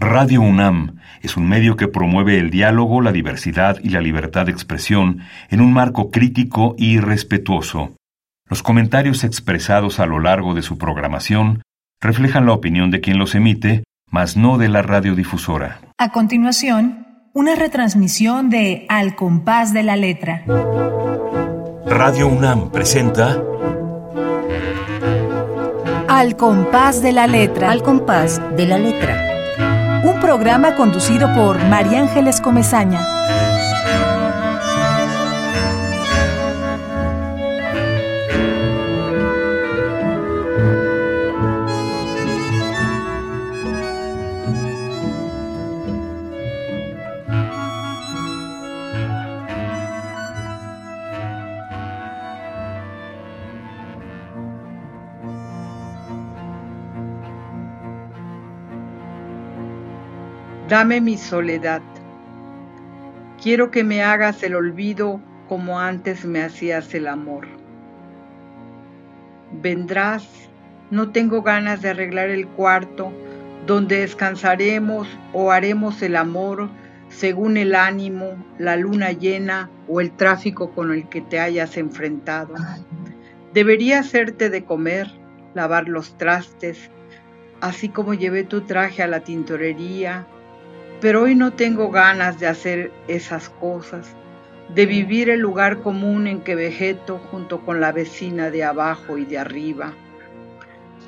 Radio UNAM es un medio que promueve el diálogo, la diversidad y la libertad de expresión en un marco crítico y respetuoso. Los comentarios expresados a lo largo de su programación reflejan la opinión de quien los emite, mas no de la radiodifusora. A continuación, una retransmisión de Al compás de la letra. Radio UNAM presenta Al compás de la letra. Al compás de la letra programa conducido por María Ángeles Comezaña. Dame mi soledad. Quiero que me hagas el olvido como antes me hacías el amor. Vendrás, no tengo ganas de arreglar el cuarto donde descansaremos o haremos el amor según el ánimo, la luna llena o el tráfico con el que te hayas enfrentado. Debería hacerte de comer, lavar los trastes, así como llevé tu traje a la tintorería, pero hoy no tengo ganas de hacer esas cosas, de vivir el lugar común en que vegeto junto con la vecina de abajo y de arriba.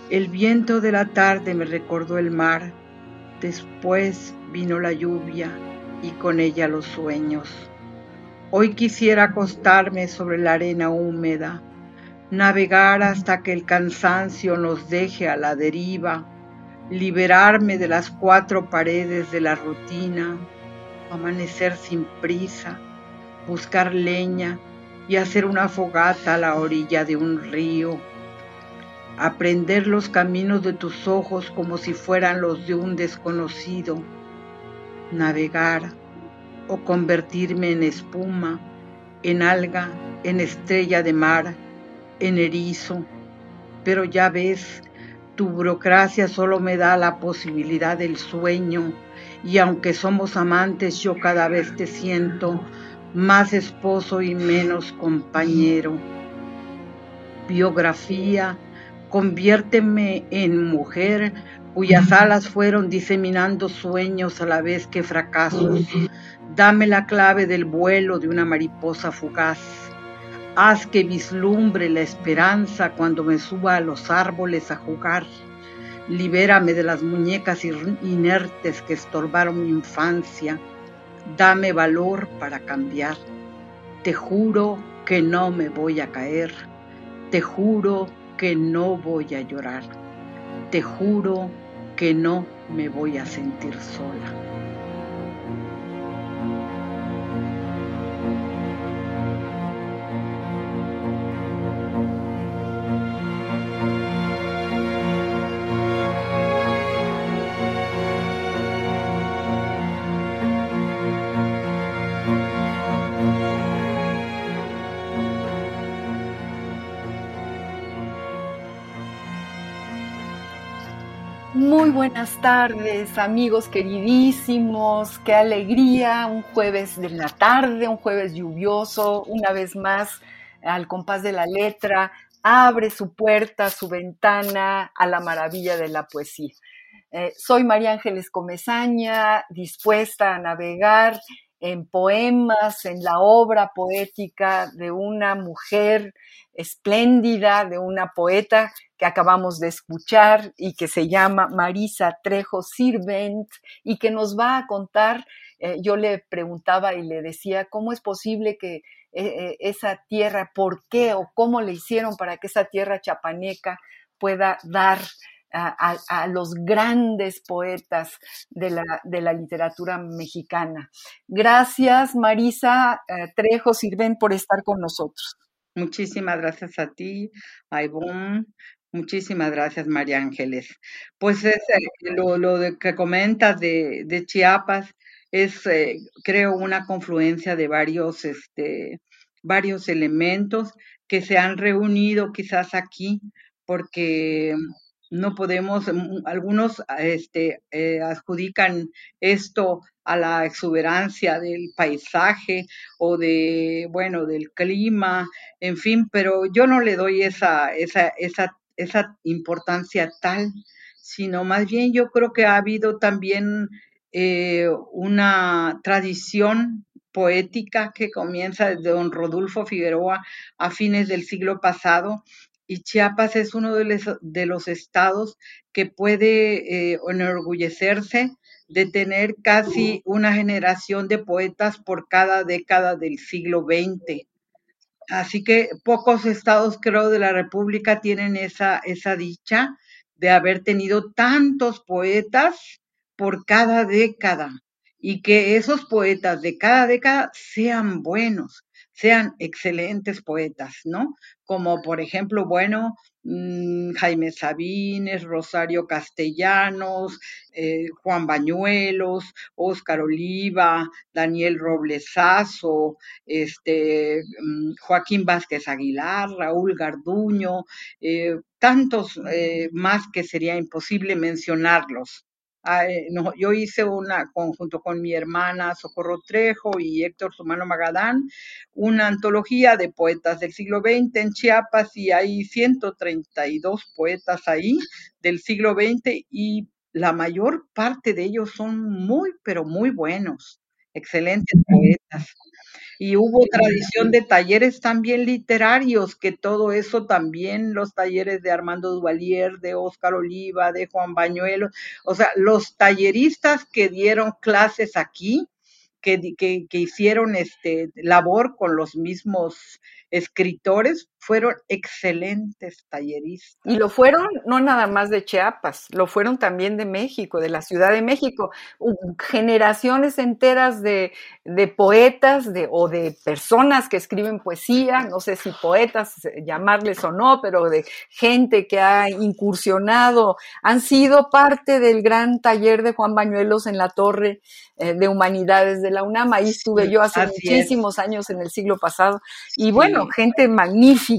El viento de la tarde me recordó el mar, después vino la lluvia y con ella los sueños. Hoy quisiera acostarme sobre la arena húmeda, navegar hasta que el cansancio nos deje a la deriva liberarme de las cuatro paredes de la rutina, amanecer sin prisa, buscar leña y hacer una fogata a la orilla de un río, aprender los caminos de tus ojos como si fueran los de un desconocido, navegar o convertirme en espuma, en alga, en estrella de mar, en erizo, pero ya ves, tu burocracia solo me da la posibilidad del sueño y aunque somos amantes yo cada vez te siento más esposo y menos compañero. Biografía, conviérteme en mujer cuyas alas fueron diseminando sueños a la vez que fracasos. Dame la clave del vuelo de una mariposa fugaz. Haz que vislumbre la esperanza cuando me suba a los árboles a jugar. Libérame de las muñecas inertes que estorbaron mi infancia. Dame valor para cambiar. Te juro que no me voy a caer. Te juro que no voy a llorar. Te juro que no me voy a sentir sola. Muy buenas tardes, amigos queridísimos. Qué alegría, un jueves de la tarde, un jueves lluvioso, una vez más al compás de la letra, abre su puerta, su ventana a la maravilla de la poesía. Eh, soy María Ángeles Comezaña, dispuesta a navegar en poemas, en la obra poética de una mujer espléndida, de una poeta que acabamos de escuchar y que se llama Marisa Trejo Sirvent y que nos va a contar, eh, yo le preguntaba y le decía, ¿cómo es posible que eh, eh, esa tierra, por qué o cómo le hicieron para que esa tierra chapaneca pueda dar a, los grandes poetas de la, literatura mexicana. Gracias, Marisa Trejo Sirven, por estar con nosotros. Muchísimas gracias a ti, a Muchísimas gracias, María Ángeles. Pues es, eh, lo, lo de que comentas de, de Chiapas es, eh, creo, una confluencia de varios, este, varios elementos que se han reunido quizás aquí, porque no podemos, mm, algunos este, eh, adjudican esto a la exuberancia del paisaje o de, bueno, del clima, en fin, pero yo no le doy esa, esa, esa, esa importancia tal, sino más bien yo creo que ha habido también eh, una tradición poética que comienza desde don Rodolfo Figueroa a fines del siglo pasado y Chiapas es uno de los, estados que puede eh, enorgullecerse de tener casi una generación de poetas por cada década del siglo XX. Así que pocos estados, creo, de la República tienen esa dicha de haber tenido tantos poetas por cada década y que esos poetas de cada década sean buenos, sean excelentes poetas, ¿no? Como por ejemplo, bueno, mm, Jaime Sabines, Rosario Castellanos, eh, Juan Bañuelos, Óscar Oliva, Daniel Roblesazo, este, mm, Joaquín Vázquez Aguilar, Raúl Garduño, eh, tantos eh, más que sería imposible mencionarlos. Ah, eh, yo hice una, conjunto con mi hermana Socorro Trejo y Héctor Sumano Magadán, una antología de poetas del siglo XX en Chiapas y hay 132 poetas ahí del siglo XX y la mayor parte de ellos son muy, pero muy buenos, excelentes poetas. Y hubo tradición de talleres también literarios, que todo eso también, los talleres de Armando Duvalier, de Óscar Oliva, de Juan Bañuelo, o sea, los talleristas que dieron clases aquí, que, que, que hicieron este labor con los mismos escritores fueron excelentes talleristas. Y lo fueron no nada más de Chiapas, lo fueron también de México, de la Ciudad de México. Generaciones enteras de, de poetas de, o de personas que escriben poesía, no sé si poetas eh, llamarles o no, pero de gente que ha incursionado, han sido parte del gran taller de Juan Bañuelos en la Torre eh, de Humanidades de la UNAM. Ahí estuve yo hace muchísimos años en el siglo pasado. Y bueno, gente magnífica,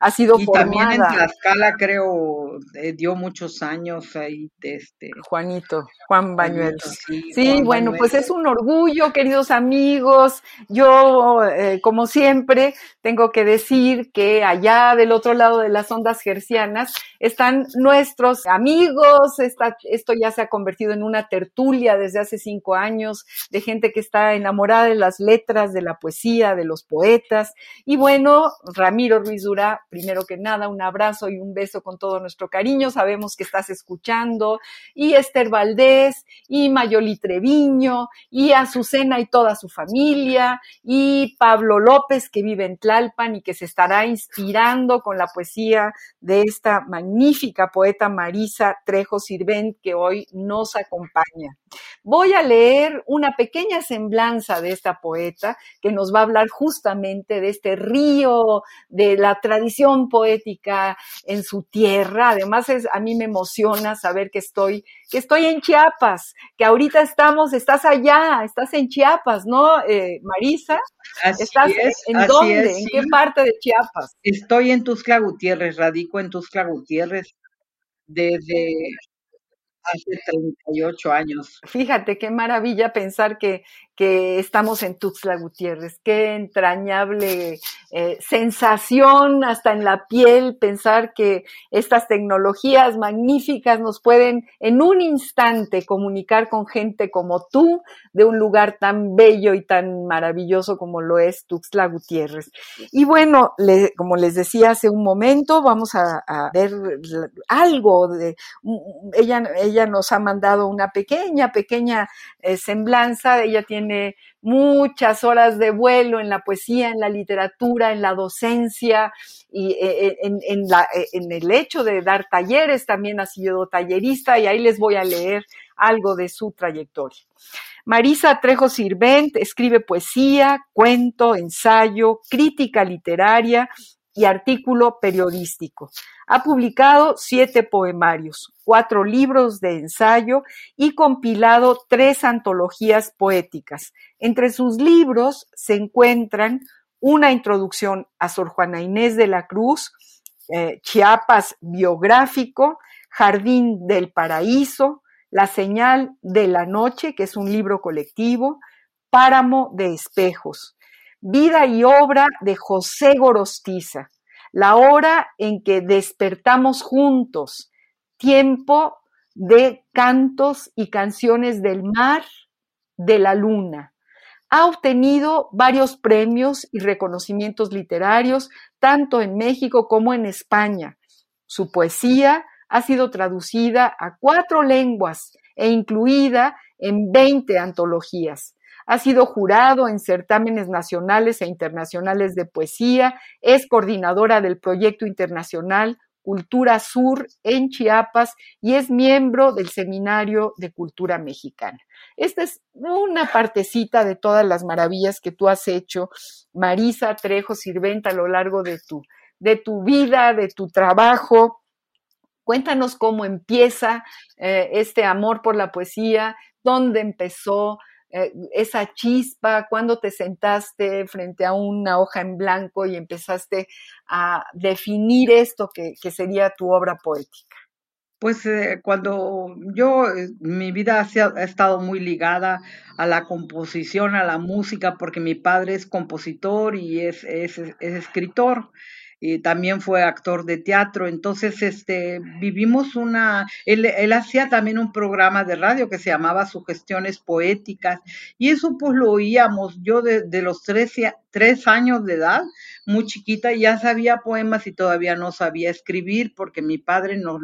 ha sido y también en Tlaxcala creo eh, dio muchos años ahí este Juanito, Juan Bañuelos. sí, bueno, pues es un orgullo, queridos amigos. Yo, eh, como siempre, tengo que decir que allá del otro lado de las ondas gercianas están nuestros amigos. esto ya se ha convertido en una tertulia desde hace cinco años de gente que está enamorada de las letras, de la poesía, de los poetas. Y bueno, Ramiro Ruiz Durá, primero que nada, un abrazo y un beso con todo nuestro cariño. Sabemos que estás escuchando. Y Esther Valdés, y Mayoli Treviño, y Azucena y toda su familia, y Pablo López, que vive en Tlalpan y que se estará inspirando con la poesía de esta magnífica poeta Marisa Trejo Sirvent, que hoy nos acompaña. Voy a leer una pequeña semblanza de esta poeta que nos va a hablar justamente de este río, de la tradición poética en su tierra. Además, es, a mí me emociona saber que estoy, que estoy en Chiapas, que ahorita estamos, estás allá, estás en Chiapas, ¿no, eh, Marisa? ¿Estás en dónde? ¿En qué parte de Chiapas? Estoy en Tuxtla Gutiérrez, radico en Tuxtla Gutiérrez desde hace 38 años. Fíjate qué maravilla pensar que que estamos en Tuxtla Gutiérrez. Qué entrañable eh, sensación hasta en la piel pensar que estas tecnologías magníficas nos pueden en un instante comunicar con gente como tú de un lugar tan bello y tan maravilloso como lo es Tuxtla Gutiérrez. Y bueno, como les decía hace un momento, vamos a, ver algo de ella, ella nos ha mandado una pequeña, pequeña eh, semblanza. Ella tiene tiene muchas horas de vuelo en la poesía, en la literatura, en la docencia y eh, eh, en, eh, en el hecho de dar talleres también ha sido tallerista y ahí les voy a leer algo de su trayectoria. Marisa Trejo Sirvent escribe poesía, cuento, ensayo, crítica literaria y artículo periodístico. Ha publicado siete poemarios, cuatro libros de ensayo y compilado tres antologías poéticas. Entre sus libros se encuentran una introducción a Sor Juana Inés de la Cruz, eh, Chiapas biográfico, Jardín del Paraíso, La señal de la noche, que es un libro colectivo, Páramo de espejos, Vida y obra de José Gorostiza, La hora en que despertamos juntos, Tiempo de cantos y canciones del mar, de la luna. Ha obtenido varios premios y reconocimientos literarios, tanto en México como en España. Su poesía ha sido traducida a cuatro lenguas e incluida en 20 antologías. Ha sido jurado en certámenes nacionales e internacionales de poesía, es coordinadora del proyecto internacional Cultura Sur en Chiapas y es miembro del Seminario de Cultura Mexicana. Esta es una partecita de todas las maravillas que tú has hecho, Marisa Trejo Sirventa, a lo largo de tu, de tu vida, de tu trabajo. Cuéntanos cómo empieza eh, este amor por la poesía, dónde empezó, eh, esa chispa, cuando te sentaste frente a una hoja en blanco y empezaste a definir esto que, sería tu obra poética? Pues eh, cuando yo, eh, mi vida ha, estado muy ligada a la composición, a la música, porque mi padre es compositor y es, es escritor y también fue actor de teatro, entonces este, vivimos una, él, él, hacía también un programa de radio que se llamaba Sugestiones Poéticas y eso pues lo oíamos. Yo de, de los 13, tres años de edad, muy chiquita, ya sabía poemas y todavía no sabía escribir porque mi padre no,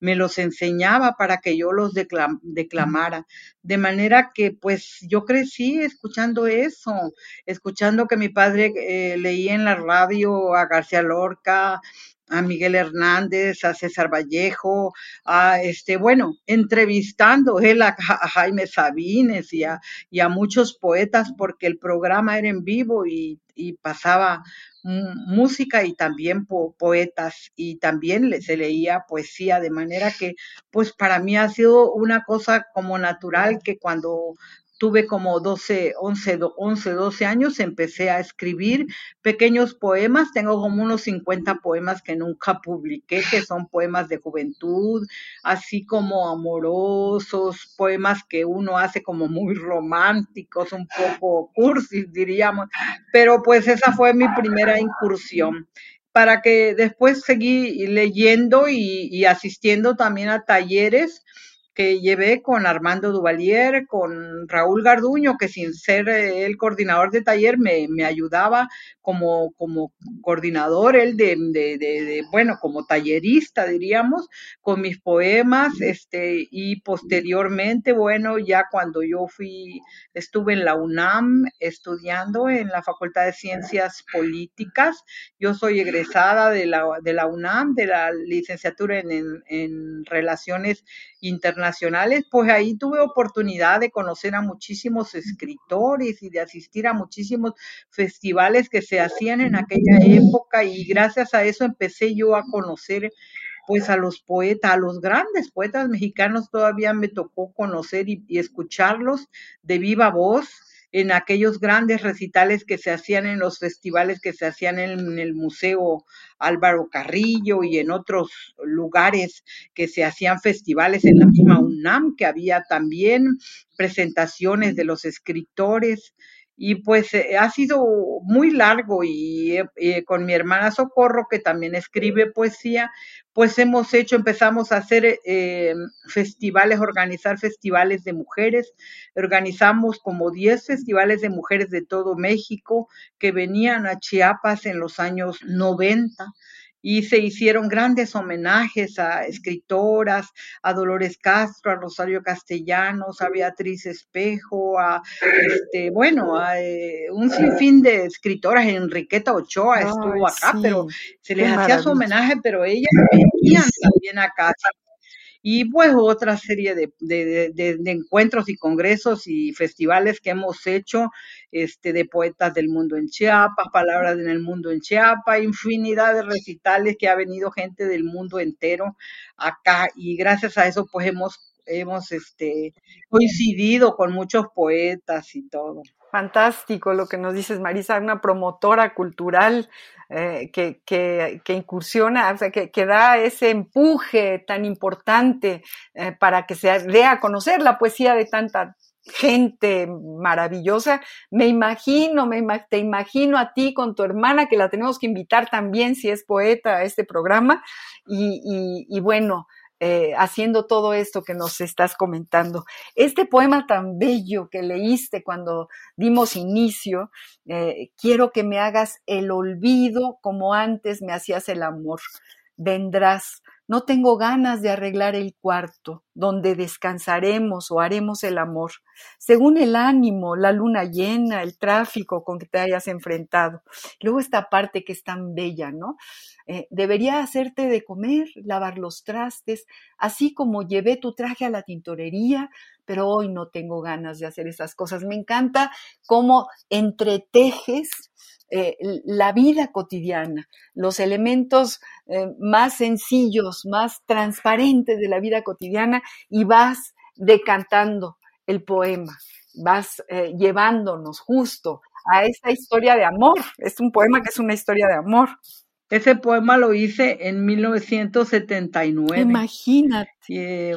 me, los enseñaba para que yo los declamara. De manera que pues yo crecí escuchando eso, escuchando que mi padre eh, leía en la radio a García Lorca, a Miguel Hernández, a César Vallejo, a este, bueno, entrevistando él a, Jaime Sabines y a, muchos poetas porque el programa era en vivo y pasaba música y también poetas y también se leía poesía de manera que pues para mí ha sido una cosa como natural que cuando tuve como 12, 11, 11, 12 años, empecé a escribir pequeños poemas. Tengo como unos 50 poemas que nunca publiqué, que son poemas de juventud, así como amorosos, poemas que uno hace como muy románticos, un poco cursis, diríamos. Pero pues esa fue mi primera incursión para que después seguí leyendo y, y asistiendo también a talleres que llevé con Armando Duvalier, con Raúl Garduño, que sin ser eh, el coordinador de taller me, me ayudaba como, como coordinador, él de, de, bueno, como tallerista, diríamos, con mis poemas, este, y posteriormente, bueno, ya cuando yo fui, estuve en la UNAM estudiando en la Facultad de Ciencias Políticas, yo soy egresada de la, de la UNAM, de la licenciatura en, en, en Relaciones internacionales, pues ahí tuve oportunidad de conocer a muchísimos escritores y de asistir a muchísimos festivales que se hacían en aquella época y gracias a eso empecé yo a conocer pues a los poetas, a los grandes poetas mexicanos. Todavía me tocó conocer y escucharlos de viva voz en aquellos grandes recitales que se hacían en los festivales que se hacían en el Museo Álvaro Carrillo y en otros lugares que se hacían festivales en la misma UNAM, que había también presentaciones de los escritores y pues eh, ha sido muy largo y eh, con mi hermana Socorro, que también escribe poesía, pues hemos hecho, empezamos a hacer eh, festivales, organizar festivales de mujeres, organizamos como 10 festivales de mujeres de todo México que venían a Chiapas en los años 90 y se hicieron grandes homenajes a escritoras, a Dolores Castro, a Rosario Castellanos, a Beatriz Espejo, a este, bueno, a eh, un sinfín de escritoras, Enriqueta Ochoa estuvo acá, pero se les hacía su homenaje, pero ellas venían también acá y pues otra serie de, de, de, encuentros y congresos y festivales que hemos hecho este, de poetas del mundo en Chiapas, palabras en el mundo en Chiapas, infinidad de recitales que ha venido gente del mundo entero acá. Y gracias a eso pues hemos hemos este, coincidido con muchos poetas y todo. Fantástico lo que nos dices, Marisa, una promotora cultural eh, que, incursiona, o sea, que, da ese empuje tan importante eh, para que se dé a conocer la poesía de tanta gente maravillosa. Me imagino, me te imagino a ti con tu hermana, que la tenemos que invitar también, si es poeta, a este programa. Y bueno, eh, haciendo todo esto que nos estás comentando. Este poema tan bello que leíste cuando dimos inicio, eh, quiero que me hagas el olvido como antes me hacías el amor. Vendrás, no tengo ganas de arreglar el cuarto donde descansaremos o haremos el amor, según el ánimo, la luna llena, el tráfico con que te hayas enfrentado. Luego esta parte que es tan bella, ¿no? Eh, debería hacerte de comer, lavar los trastes, así como llevé tu traje a la tintorería, pero hoy no tengo ganas de hacer esas cosas. Me encanta cómo entretejes eh, la vida cotidiana, los elementos eh, más sencillos, más transparentes de la vida cotidiana y vas decantando el poema, vas eh, llevándonos justo a esta historia de amor. Es un poema que es una historia de amor. Ese poema lo hice en 1979. Imagínate.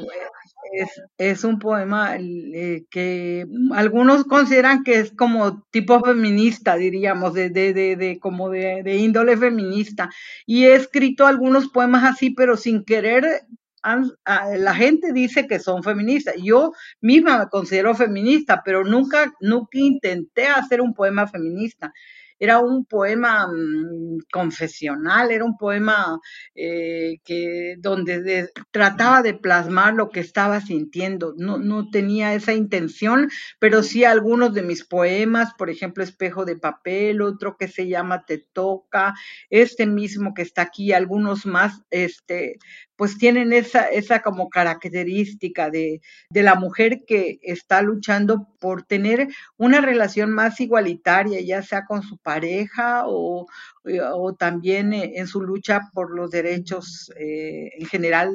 Es, un poema eh, que algunos consideran que es como tipo feminista, diríamos, de, de, de, como de, índole feminista. Y he escrito algunos poemas así, pero sin querer la gente dice que son feministas. Yo misma me considero feminista, pero nunca, nunca intenté hacer un poema feminista era un poema mm, confesional, era un poema eh, que donde trataba de plasmar lo que estaba sintiendo. No, no tenía esa intención, pero sí algunos de mis poemas, por ejemplo, Espejo de papel, otro que se llama Te toca, este mismo que está aquí, algunos más, este, pues tienen esa, esa como característica de, de, la mujer que está luchando por tener una relación más igualitaria, ya sea con su pareja o, o también eh, en su lucha por los derechos eh, en general,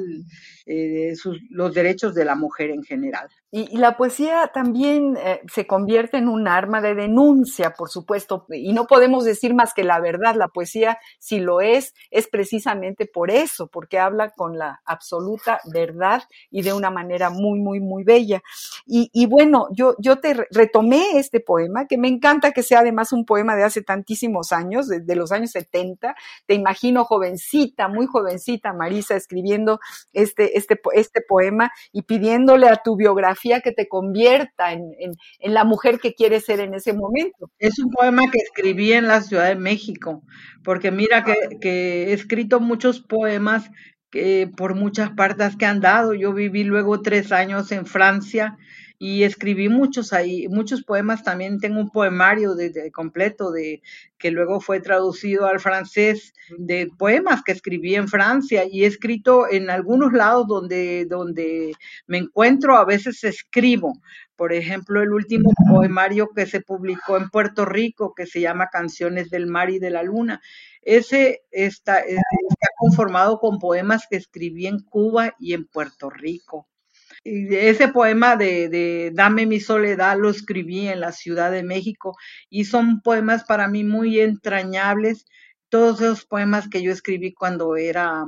los derechos de la mujer en general. Y, la poesía también se convierte en un arma de denuncia, por supuesto, y no podemos decir más que la verdad. La poesía, si lo es, es precisamente por eso, porque habla con la absoluta verdad y de una manera muy, muy, muy bella. Y, bueno, yo, yo te retomé este poema, que me encanta que sea además un poema de hace tantísimos años, de, de los años años 70. Te imagino jovencita, muy jovencita, Marisa, escribiendo este, este, este poema y pidiéndole a tu biografía que te convierta en, la mujer que quieres ser en ese momento. Es un poema que escribí en la Ciudad de México, porque mira que, que he escrito muchos poemas que por muchas partes que han dado. Yo viví luego tres años en Francia y escribí muchos ahí, muchos poemas también. Tengo un poemario de, completo de que luego fue traducido al francés de poemas que escribí en Francia y he escrito en algunos lados donde, donde me encuentro, a veces escribo. Por ejemplo, el último poemario que se publicó en Puerto Rico, que se llama Canciones del Mar y de la Luna. Ese está, está conformado con poemas que escribí en Cuba y en Puerto Rico ese poema de, Dame mi soledad lo escribí en la Ciudad de México y son poemas para mí muy entrañables. Todos esos poemas que yo escribí cuando era,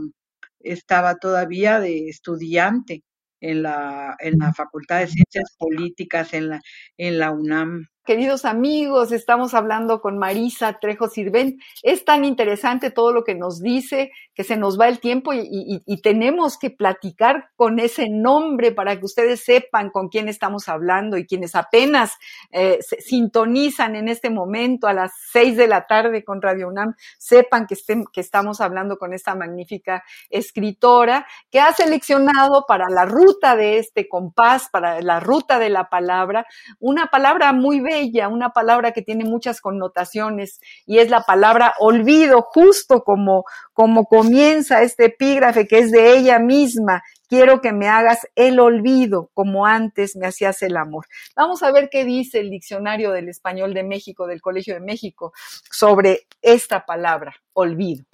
estaba todavía de estudiante en la, en la Facultad de Ciencias Políticas en la, en la UNAM queridos amigos, estamos hablando con Marisa Trejo Sirven. Es tan interesante todo lo que nos dice que se nos va el tiempo y, tenemos que platicar con ese nombre para que ustedes sepan con quién estamos hablando y quienes apenas eh, sintonizan en este momento a las seis de la tarde con Radio UNAM, sepan que, estén, que estamos hablando con esta magnífica escritora que ha seleccionado para la ruta de este compás, para la ruta de la palabra, una palabra muy bella una palabra que tiene muchas connotaciones y es la palabra olvido, justo como, como comienza este epígrafe que es de ella misma. Quiero que me hagas el olvido como antes me hacías el amor. Vamos a ver qué dice el diccionario del español de México, del Colegio de México, sobre esta palabra, olvido.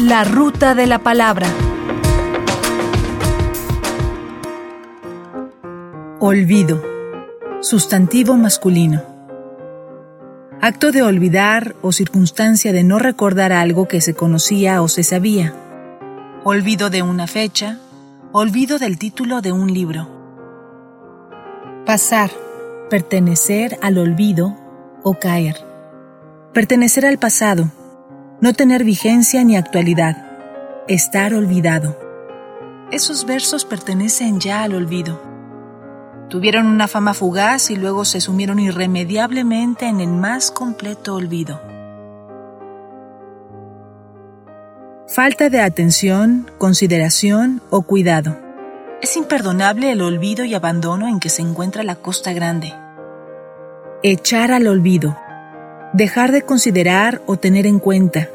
La ruta de la palabra. Olvido. Sustantivo masculino. Acto de olvidar o circunstancia de no recordar algo que se conocía o se sabía. Olvido de una fecha. Olvido del título de un libro. Pasar. Pertenecer al olvido o caer. Pertenecer al pasado. No tener vigencia ni actualidad. Estar olvidado. Esos versos pertenecen ya al olvido. Tuvieron una fama fugaz y luego se sumieron irremediablemente en el más completo olvido. Falta de atención, consideración o cuidado. Es imperdonable el olvido y abandono en que se encuentra la Costa Grande. Echar al olvido. Dejar de considerar o tener en cuenta.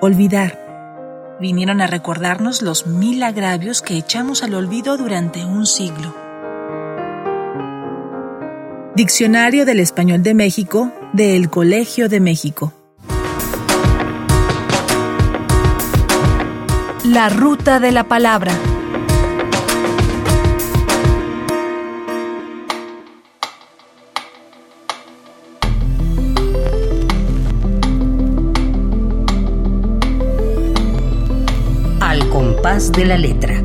Olvidar. Vinieron a recordarnos los mil agravios que echamos al olvido durante un siglo. Diccionario del Español de México de El Colegio de México. La ruta de la palabra. Al compás de la letra.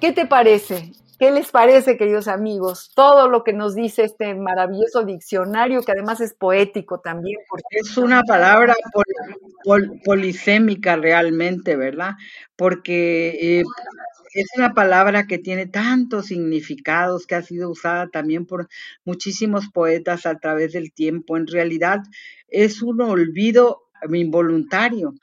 ¿Qué te parece? ¿Qué les parece, queridos amigos? Todo lo que nos dice este maravilloso diccionario, que además es poético también. Porque es una palabra polisémica realmente, ¿verdad? Porque eh, es una palabra que tiene tantos significados, que ha sido usada también por muchísimos poetas a través del tiempo. En realidad es un olvido involuntario.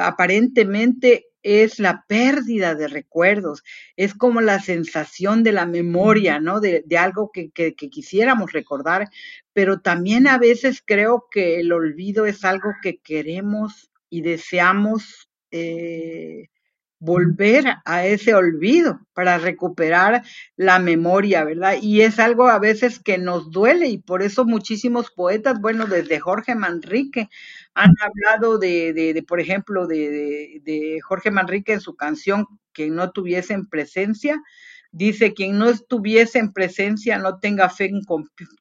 Aparentemente es la pérdida de recuerdos, es como la sensación de la memoria, ¿no? De, algo que, quisiéramos recordar, pero también a veces creo que el olvido es algo que queremos y deseamos eh, volver a ese olvido para recuperar la memoria, ¿verdad? Y es algo a veces que nos duele y por eso muchísimos poetas, bueno, desde Jorge Manrique han hablado de, por ejemplo, de, Jorge Manrique en su canción que no tuviese en presencia, dice, quien no estuviese en presencia no tenga fe en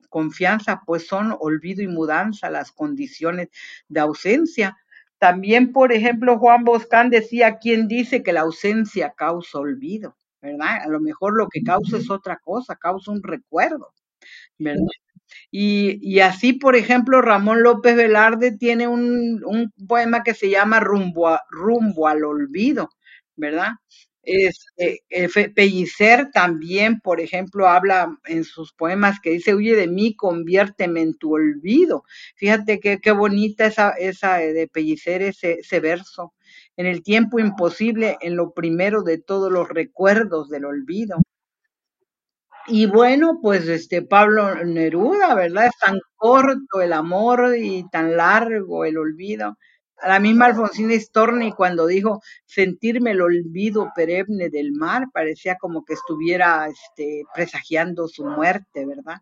confianza, pues son olvido y mudanza las condiciones de ausencia. También, por ejemplo, Juan Boscán decía, ¿quién dice que la ausencia causa olvido? ¿Verdad? A lo mejor lo que causa es otra cosa, causa un recuerdo, ¿verdad? Y, así, por ejemplo, Ramón López Velarde tiene un, un poema que se llama Rumbo, Rumbo al Olvido, ¿verdad? Este, Pellicer también, por ejemplo, habla en sus poemas que dice, huye de mí, conviérteme en tu olvido. Fíjate qué, bonita esa, esa de Pellicer, ese, ese verso. En el tiempo imposible, en lo primero de todos los recuerdos del olvido. Y bueno, pues este Pablo Neruda, ¿verdad? Es tan corto el amor y tan largo el olvido la misma Alfonsina Storni cuando dijo sentirme el olvido perenne del mar, parecía como que estuviera este, presagiando su muerte, ¿verdad?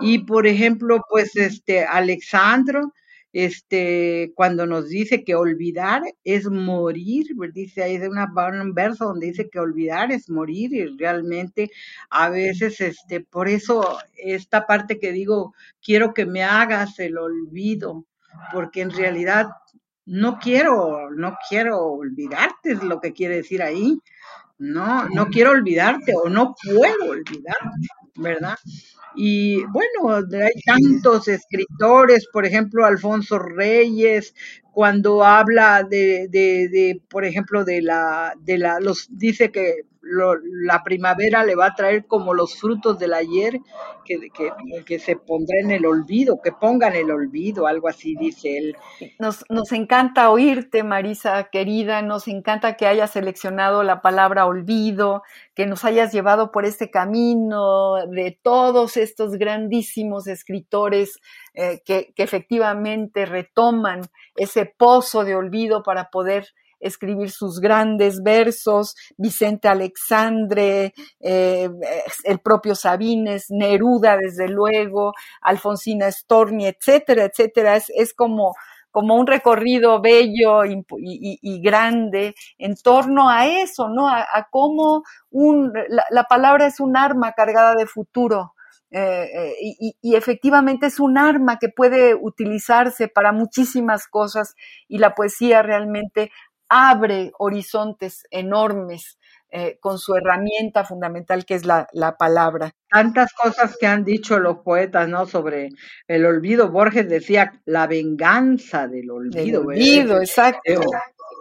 Y por ejemplo, pues este Alexandro, este, cuando nos dice que olvidar es morir, dice ahí de una, un verso donde dice que olvidar es morir y realmente a veces, este, por eso esta parte que digo, quiero que me hagas el olvido, porque en realidad no quiero, no quiero olvidarte, es lo que quiere decir ahí. No, no quiero olvidarte o no puedo olvidarte, ¿verdad? Y bueno, hay tantos escritores, por ejemplo, Alfonso Reyes, cuando habla de, de, de por ejemplo, de la, de la, los, dice que la primavera le va a traer como los frutos del ayer, que, que, se pondrá en el olvido, que pongan el olvido, algo así dice él. Nos, nos encanta oírte, Marisa, querida, nos encanta que hayas seleccionado la palabra olvido, que nos hayas llevado por este camino de todos estos grandísimos escritores eh, que, que efectivamente retoman ese pozo de olvido para poder escribir sus grandes versos, Vicente Alexandre, eh, el propio Sabines, Neruda, desde luego, Alfonsina Storni, etcétera, etcétera. Es, es como como un recorrido bello y, grande en torno a eso, ¿no? A, cómo un, la, palabra es un arma cargada de futuro. Eh, eh, y, efectivamente es un arma que puede utilizarse para muchísimas cosas y la poesía realmente abre horizontes enormes eh, con su herramienta fundamental que es la, palabra. Tantas cosas que han dicho los poetas, ¿no? Sobre el olvido. Borges decía la venganza del olvido. El olvido, exacto.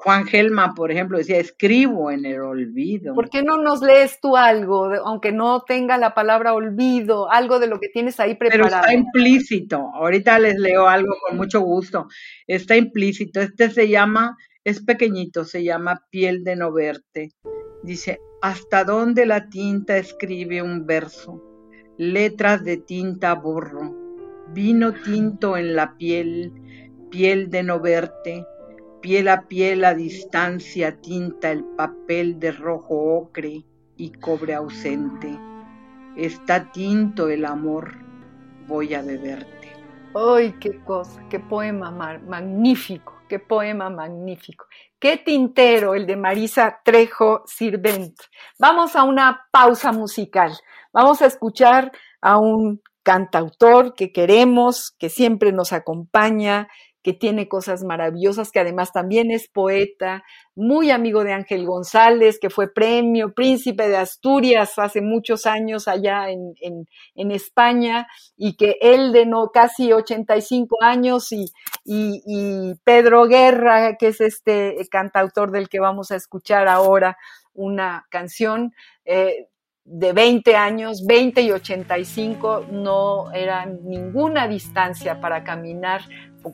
Juan Gelman, por ejemplo, decía, escribo en el olvido. ¿Por qué no nos lees tú algo, aunque no tenga la palabra olvido, algo de lo que tienes ahí preparado? Pero está implícito. Ahorita les leo algo con mucho gusto. Está implícito. Este se llama, es pequeñito, se llama Piel de no verte. Dice, ¿hasta dónde la tinta escribe un verso? Letras de tinta borro, vino tinto en la piel, piel de no verte, piel a piel a distancia tinta el papel de rojo ocre y cobre ausente. Está tinto el amor, voy a beberte. ¡Ay, qué cosa! ¡Qué poema magnífico! ¡Qué poema magnífico! Qué tintero el de Marisa Trejo Sirvent. Vamos a una pausa musical. Vamos a escuchar a un cantautor que queremos, que siempre nos acompaña, que tiene cosas maravillosas, que además también es poeta, muy amigo de Ángel González, que fue premio príncipe de Asturias hace muchos años allá en, en, España, y que él de no, casi 85 años, y, y, Pedro Guerra, que es este cantautor del que vamos a escuchar ahora una canción, eh, de 20 años, 20 y 85, no era ninguna distancia para caminar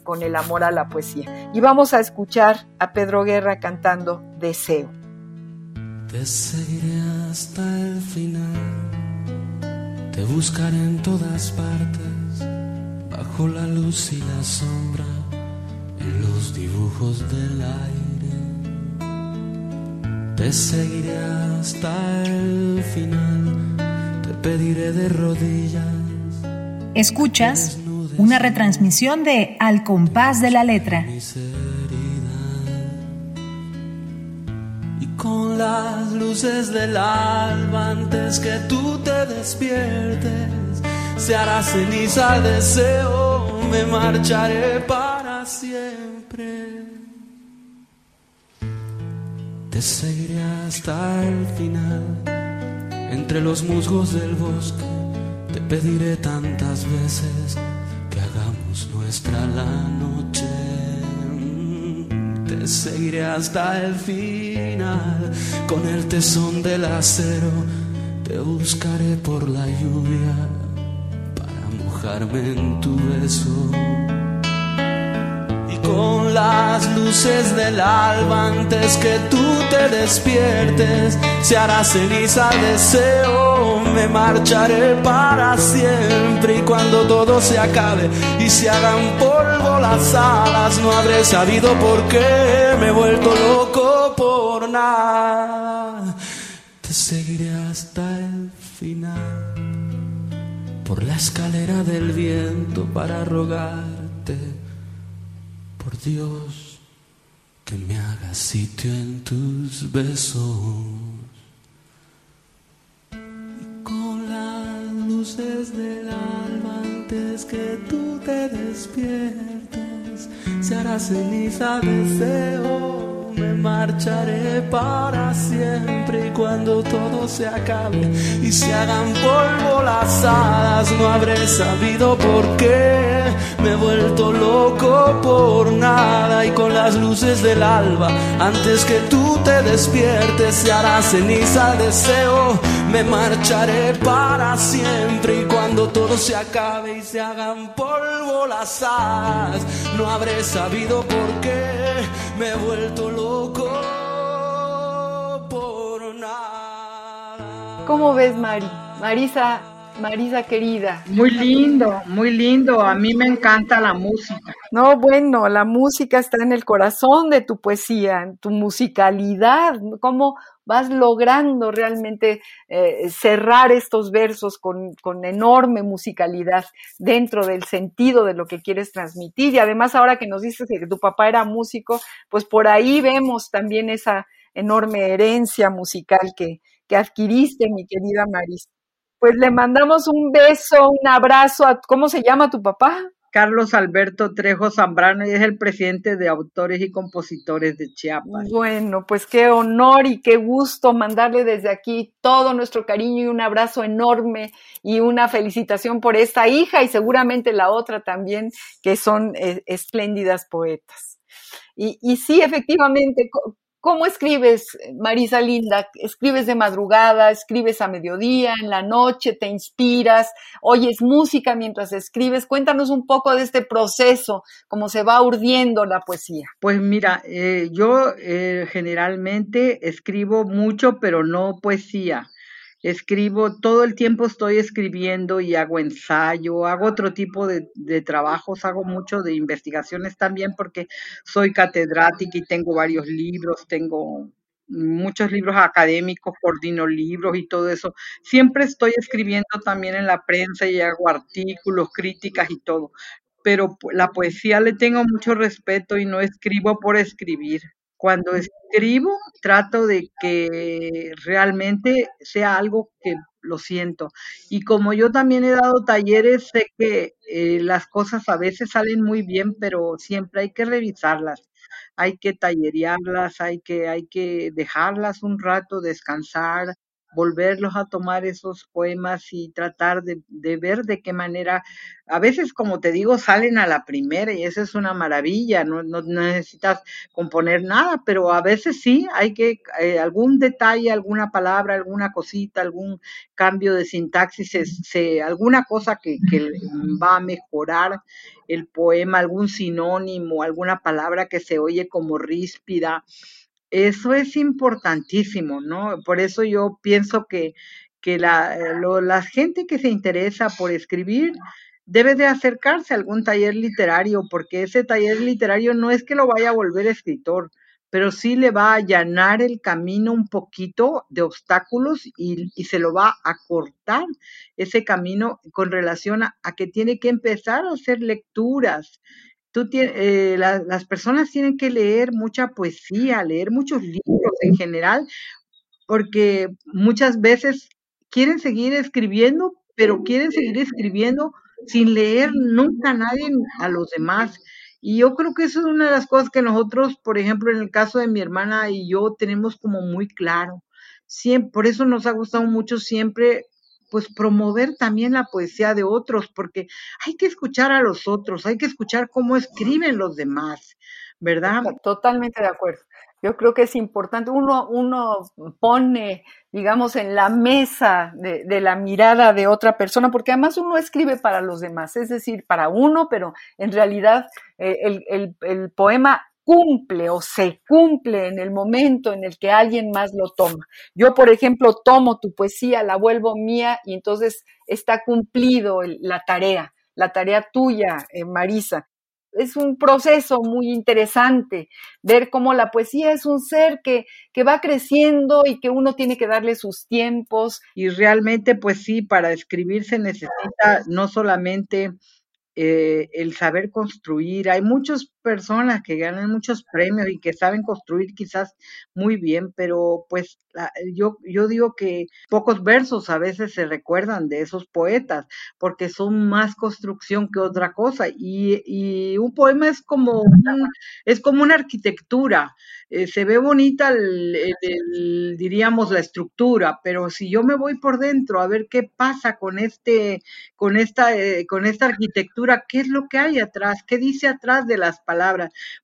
con el amor a la poesía. Y vamos a escuchar a Pedro Guerra cantando Deseo. Te seguiré hasta el final, te buscaré en todas partes, bajo la luz y la sombra, en los dibujos del aire. Te seguiré hasta el final, te pediré de rodillas. Escuchas una retransmisión de Al compás de la letra. Y con las luces del alba antes que tú te despiertes, se hará ceniza el deseo, me marcharé para siempre. Te seguiré hasta el final, entre los musgos del bosque, te pediré tantas veces nuestra la noche. Te seguiré hasta el final con el tesón del acero. Te buscaré por la lluvia para mojarme en tu beso con las luces del alba antes que tú te despiertes. Se hará ceniza deseo, me marcharé para siempre y cuando todo se acabe y se hagan polvo las alas, no habré sabido por qué me he vuelto loco por nada. Te seguiré hasta el final por la escalera del viento para rogarte por Dios que me haga sitio en tus besos. Y con las luces del alma antes que tú te despiertes, se hará ceniza deseo me marcharé para siempre y cuando todo se acabe y se hagan polvo las hadas no habré sabido por qué. Me he vuelto loco por nada y con las luces del alba antes que tú te despiertes se hará ceniza el deseo me marcharé para siempre y cuando todo se acabe y se hagan polvo las hadas no habré sabido por qué me he vuelto loco por nada. ¿Cómo ves, Mari? Marisa Marisa querida. Muy lindo, muy lindo. A mí me encanta la música. No, bueno, la música está en el corazón de tu poesía, en tu musicalidad, cómo vas logrando realmente eh, cerrar estos versos con, con, enorme musicalidad dentro del sentido de lo que quieres transmitir. Y además ahora que nos dices que tu papá era músico, pues por ahí vemos también esa enorme herencia musical que, que adquiriste, mi querida Marisa. Pues le mandamos un beso, un abrazo a, ¿cómo se llama tu papá? Carlos Alberto Trejo Zambrano y es el presidente de autores y compositores de Chiapas. Bueno, pues qué honor y qué gusto mandarle desde aquí todo nuestro cariño y un abrazo enorme y una felicitación por esta hija y seguramente la otra también, que son eh, espléndidas poetas. Y, y sí, efectivamente, ¿Cómo escribes, Marisa Linda? ¿Escribes de madrugada? ¿Escribes a mediodía, en la noche? ¿Te inspiras? ¿Oyes música mientras escribes? Cuéntanos un poco de este proceso, cómo se va urdiendo la poesía. Pues mira, eh, yo eh, generalmente escribo mucho, pero no poesía escribo, todo el tiempo estoy escribiendo y hago ensayo, hago otro tipo de, trabajos, hago mucho de investigaciones también porque soy catedrática y tengo varios libros, tengo muchos libros académicos, coordino libros y todo eso. Siempre estoy escribiendo también en la prensa y hago artículos, críticas y todo. Pero la poesía le tengo mucho respeto y no escribo por escribir. Cuando escribo, trato de que realmente sea algo que lo siento. Y como yo también he dado talleres, sé que eh, las cosas a veces salen muy bien, pero siempre hay que revisarlas, hay que tallerearlas, hay que, hay que dejarlas un rato, descansar, volverlos a tomar esos poemas y tratar de, ver de qué manera, a veces como te digo, salen a la primera y eso es una maravilla, no, no necesitas componer nada, pero a veces sí, hay que, eh, algún detalle, alguna palabra, alguna cosita, algún cambio de sintaxis, alguna cosa que, que va a mejorar el poema, algún sinónimo, alguna palabra que se oye como ríspida, eso es importantísimo, ¿no? Por eso yo pienso que, que la, la gente que se interesa por escribir debe de acercarse a algún taller literario, porque ese taller literario no es que lo vaya a volver escritor, pero sí le va a allanar el camino un poquito de obstáculos y, y se lo va a cortar ese camino con relación a, que tiene que empezar a hacer lecturas, eh, las personas tienen que leer mucha poesía, leer muchos libros en general, porque muchas veces quieren seguir escribiendo, pero quieren seguir escribiendo sin leer nunca a nadie a los demás. Y yo creo que eso es una de las cosas que nosotros, por ejemplo, en el caso de mi hermana y yo, tenemos como muy claro. Siempre, por eso nos ha gustado mucho siempre pues promover también la poesía de otros, porque hay que escuchar a los otros, hay que escuchar cómo escriben los demás, ¿verdad? Totalmente de acuerdo. Yo creo que es importante, uno, uno pone, digamos, en la mesa de, la mirada de otra persona, porque además uno escribe para los demás, es decir, para uno, pero en realidad eh, el, el, el poema cumple o se cumple en el momento en el que alguien más lo toma. Yo, por ejemplo, tomo tu poesía, la vuelvo mía y entonces está cumplido la tarea, la tarea tuya, eh, Marisa. Es un proceso muy interesante ver cómo la poesía es un ser que, que va creciendo y que uno tiene que darle sus tiempos. Y realmente, pues sí, para escribir se necesita no solamente eh, el saber construir. Hay muchas personas que ganan muchos premios y que saben construir quizás muy bien, pero pues yo, yo digo que pocos versos a veces se recuerdan de esos poetas, porque son más construcción que otra cosa. Y, y un poema es como, es como una arquitectura. Eh, se ve bonita, el, diríamos, la estructura, pero si yo me voy por dentro a ver qué pasa con este, con esta, eh, con esta arquitectura, qué es lo que hay atrás, qué dice atrás de las palabras,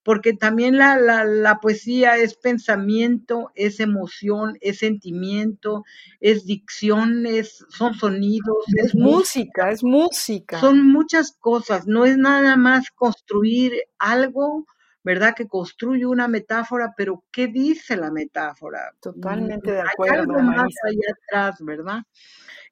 porque también la, la, la poesía es pensamiento, es emoción, es sentimiento, es dicción, es, son sonidos, es, música, es música. Son muchas cosas, no es nada más construir algo ¿verdad? Que construye una metáfora, pero ¿qué dice la metáfora? Totalmente de acuerdo. Hay algo más allá atrás, ¿verdad?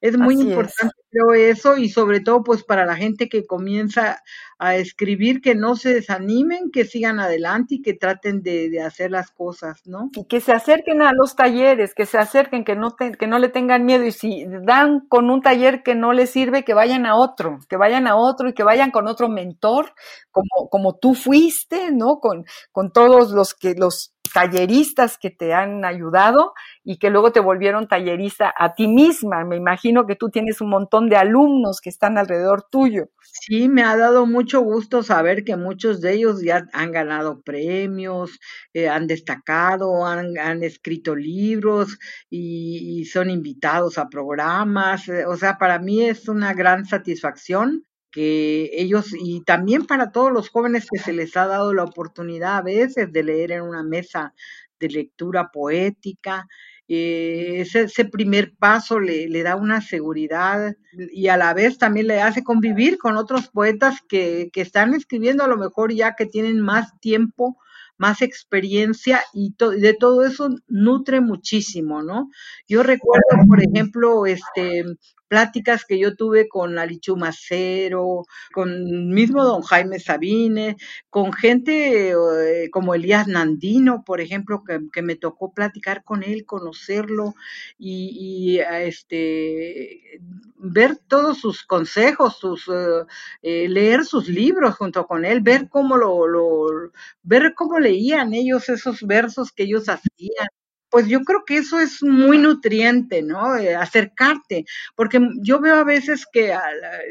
Es muy importante, creo, eso y sobre todo, pues para la gente que comienza a escribir, que no se desanimen, que sigan adelante y que traten de, hacer las cosas, ¿no? Y que se acerquen a los talleres, que se acerquen, que no, que no le tengan miedo y si dan con un taller que no les sirve, que vayan a otro, que vayan a otro y que vayan con otro mentor, como, como tú fuiste, ¿no? Con, con todos los que los talleristas que te han ayudado y que luego te volvieron tallerista a ti misma. Me imagino que tú tienes un montón de alumnos que están alrededor tuyo. Sí, me ha dado mucho gusto saber que muchos de ellos ya han ganado premios, eh, han destacado, han, han escrito libros y, y, son invitados a programas. Eh, o sea, para mí es una gran satisfacción que ellos, y también para todos los jóvenes que se les ha dado la oportunidad a veces de leer en una mesa de lectura poética, eh, ese, primer paso le, da una seguridad y a la vez también le hace convivir con otros poetas que están escribiendo a lo mejor ya que tienen más tiempo más experiencia y de todo eso nutre muchísimo, ¿no? Yo recuerdo, por ejemplo, este pláticas que yo tuve con Alichu Macero, con mismo don Jaime Sabine, con gente eh, como Elías Nandino, por ejemplo, que, me tocó platicar con él, conocerlo y, este ver todos sus consejos, sus eh, eh, leer sus libros junto con él, ver cómo lo, lo ver cómo leían ellos esos versos que ellos hacían pues yo creo que eso es muy nutriente, ¿no? Eh, acercarte, porque yo veo a veces que a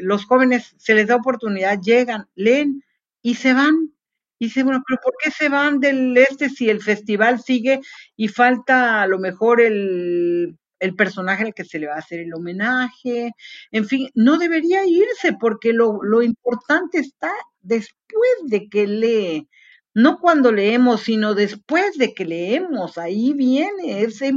los jóvenes se les da oportunidad, llegan, leen y se van. Y dice, bueno, pero ¿por qué se van del este si el festival sigue y falta a lo mejor el, el personaje al que se le va a hacer el homenaje? En fin, no debería irse porque lo, lo importante está después de que lee no cuando leemos, sino después de que leemos, ahí viene ese,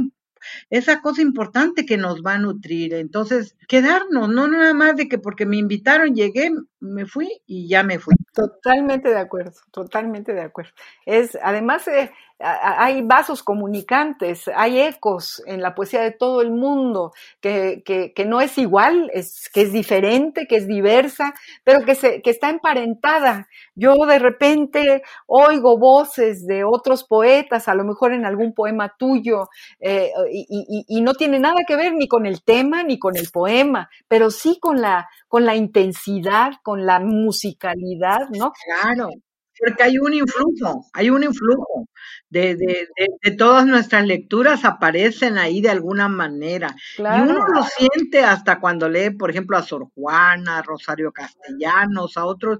esa cosa importante que nos va a nutrir. Entonces, quedarnos, no nada más de que porque me invitaron, llegué, me fui y ya me fui. Totalmente de acuerdo, totalmente de acuerdo. Es, además, eh, hay vasos comunicantes, hay ecos en la poesía de todo el mundo, que, que, no es igual, es, que es diferente, que es diversa, pero que, se, que está emparentada. Yo de repente oigo voces de otros poetas, a lo mejor en algún poema tuyo, eh, y, y, no tiene nada que ver ni con el tema ni con el poema, pero sí con la, con la intensidad, con la musicalidad, ¿no? Claro, porque hay un influjo, hay un influjo de, de, de, todas nuestras lecturas aparecen ahí de alguna manera. Y uno lo siente hasta cuando lee, por ejemplo, a Sor Juana, a Rosario Castellanos, a otros,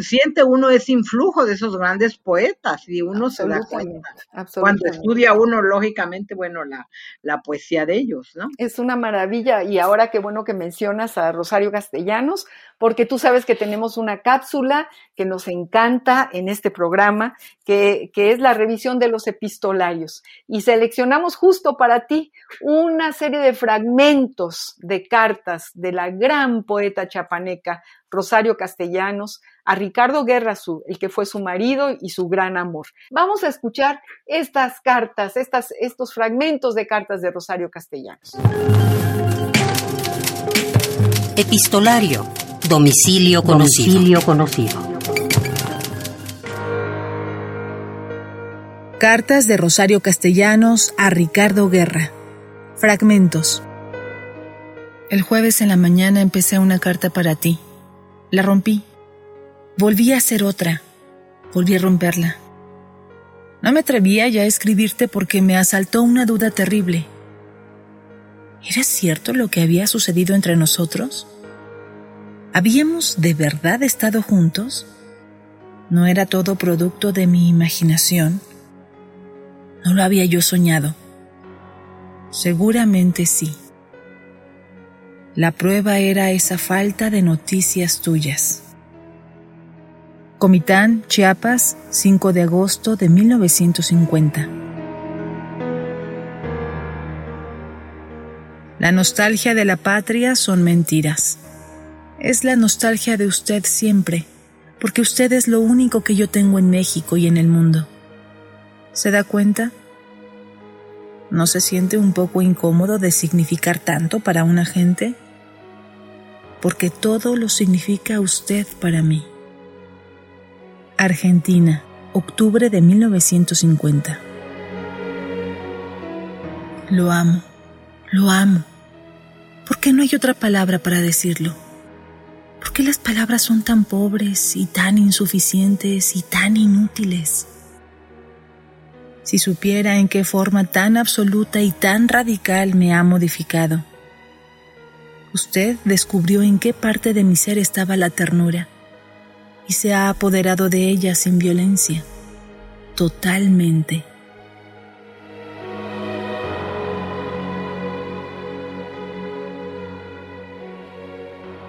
siente uno ese influjo de esos grandes poetas y uno se da cuenta. Cuando estudia uno, lógicamente, bueno, la, la poesía de ellos, ¿no? Es una maravilla y ahora qué bueno que mencionas a Rosario Castellanos, porque tú sabes que tenemos una cápsula que nos encanta en este programa, que, que es la revisión de los epistolarios. Y seleccionamos justo para ti una serie de fragmentos de cartas de la gran poeta chapaneca Rosario Castellanos a Ricardo Guerra, el que fue su marido y su gran amor. Vamos a escuchar estas cartas, estas, estos fragmentos de cartas de Rosario Castellanos. Epistolario. Domicilio conocido. Domicilio conocido. Cartas de Rosario Castellanos a Ricardo Guerra. Fragmentos. El jueves en la mañana empecé una carta para ti. La rompí. Volví a hacer otra. Volví a romperla. No me atrevía ya a escribirte porque me asaltó una duda terrible. ¿Era cierto lo que había sucedido entre nosotros? ¿Habíamos de verdad estado juntos? ¿No era todo producto de mi imaginación? ¿No lo había yo soñado? Seguramente sí. La prueba era esa falta de noticias tuyas. Comitán, Chiapas, 5 de agosto de 1950. La nostalgia de la patria son mentiras. Es la nostalgia de usted siempre porque usted es lo único que yo tengo en México y en el mundo. ¿Se da cuenta? ¿No se siente un poco incómodo de significar tanto para una gente? Porque todo lo significa usted para mí. Argentina, octubre de 1950. Lo amo, lo amo. ¿Por qué no hay otra palabra para decirlo? ¿Por qué las palabras son tan pobres y tan insuficientes y tan inútiles? Si supiera en qué forma tan absoluta y tan radical me ha modificado. Usted descubrió en qué parte de mi ser estaba la ternura y se ha apoderado de ella sin violencia, totalmente.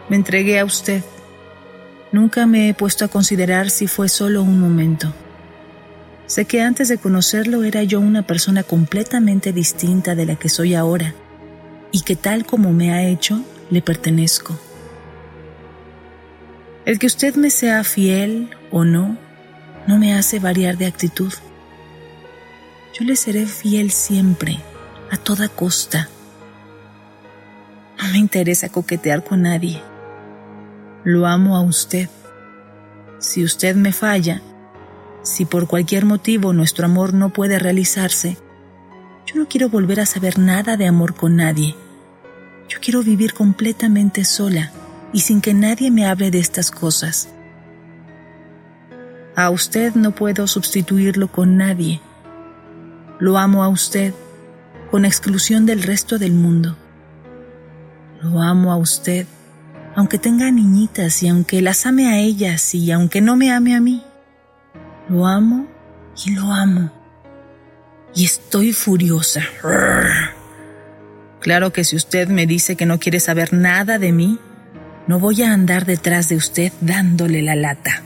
Me entregué a usted. Nunca me he puesto a considerar si fue solo un momento. Sé que antes de conocerlo era yo una persona completamente distinta de la que soy ahora y que tal como me ha hecho, le pertenezco. El que usted me sea fiel o no, no me hace variar de actitud. Yo le seré fiel siempre, a toda costa. No me interesa coquetear con nadie. Lo amo a usted. Si usted me falla, si por cualquier motivo nuestro amor no puede realizarse, yo no quiero volver a saber nada de amor con nadie. Yo quiero vivir completamente sola y sin que nadie me hable de estas cosas. A usted no puedo sustituirlo con nadie. Lo amo a usted, con exclusión del resto del mundo. Lo amo a usted aunque tenga niñitas y aunque las ame a ellas y aunque no me ame a mí. Lo amo y lo amo. Y estoy furiosa. Claro que si usted me dice que no quiere saber nada de mí, no voy a andar detrás de usted dándole la lata.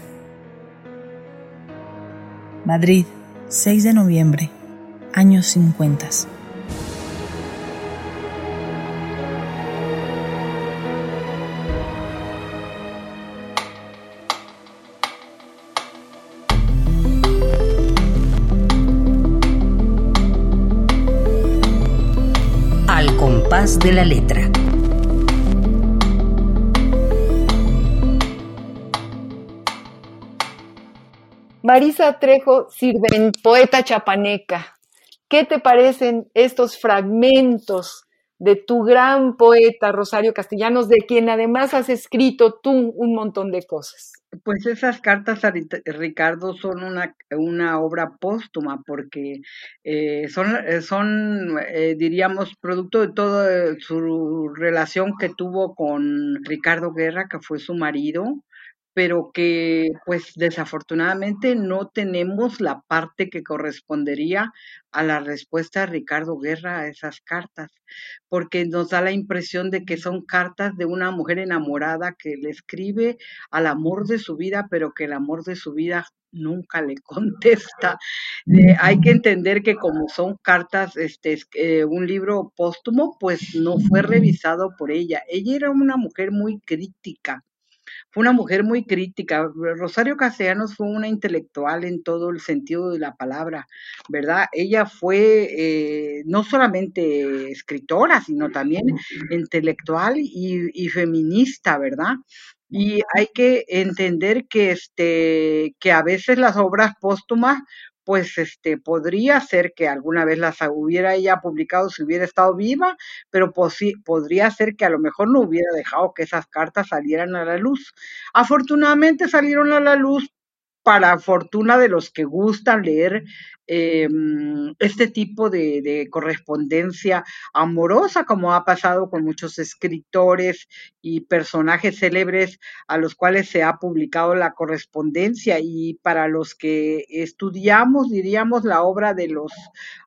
Madrid, 6 de noviembre, años 50. De la letra. Marisa Trejo Sirven, poeta chapaneca. ¿Qué te parecen estos fragmentos de tu gran poeta Rosario Castellanos, de quien además has escrito tú un montón de cosas? Pues esas cartas a Ricardo son una, una obra póstuma porque eh, son, eh, son eh, diríamos, producto de toda su relación que tuvo con Ricardo Guerra, que fue su marido, pero que pues desafortunadamente no tenemos la parte que correspondería a la respuesta de Ricardo Guerra a esas cartas, porque nos da la impresión de que son cartas de una mujer enamorada que le escribe al amor de su vida, pero que el amor de su vida nunca le contesta. Eh, hay que entender que como son cartas, este, eh, un libro póstumo, pues no fue revisado por ella. Ella era una mujer muy crítica fue una mujer muy crítica. Rosario Castellanos fue una intelectual en todo el sentido de la palabra, ¿verdad? Ella fue eh, no solamente escritora, sino también intelectual y, y feminista, ¿verdad? Y hay que entender que, este, que a veces las obras póstumas pues este podría ser que alguna vez las hubiera ella publicado si hubiera estado viva, pero podría ser que a lo mejor no hubiera dejado que esas cartas salieran a la luz. Afortunadamente salieron a la luz para fortuna de los que gustan leer em, este tipo de, correspondencia amorosa, como ha pasado con muchos escritores y personajes célebres a los cuales se ha publicado la correspondencia y para los que estudiamos, diríamos, la obra de los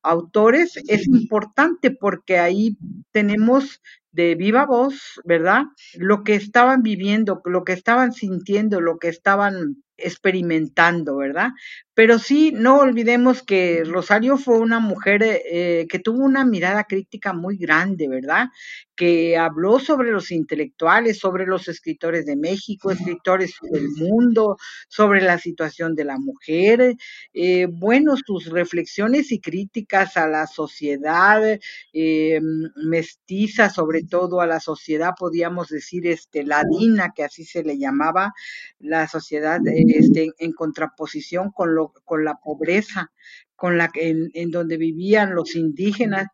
autores, es importante porque ahí tenemos de viva voz, ¿verdad? Lo que estaban viviendo, lo que estaban sintiendo, lo que estaban experimentando, ¿verdad? Pero sí, no olvidemos que Rosario fue una mujer eh, que tuvo una mirada crítica muy grande, ¿verdad? Que habló sobre los intelectuales, sobre los escritores de México, escritores del mundo, sobre la situación de la mujer. Eh, bueno, sus reflexiones y críticas a la sociedad eh, mestiza, sobre todo a la sociedad, podríamos decir, este, ladina, que así se le llamaba, la sociedad este, en contraposición con lo con la pobreza con la en, en donde vivían los indígenas.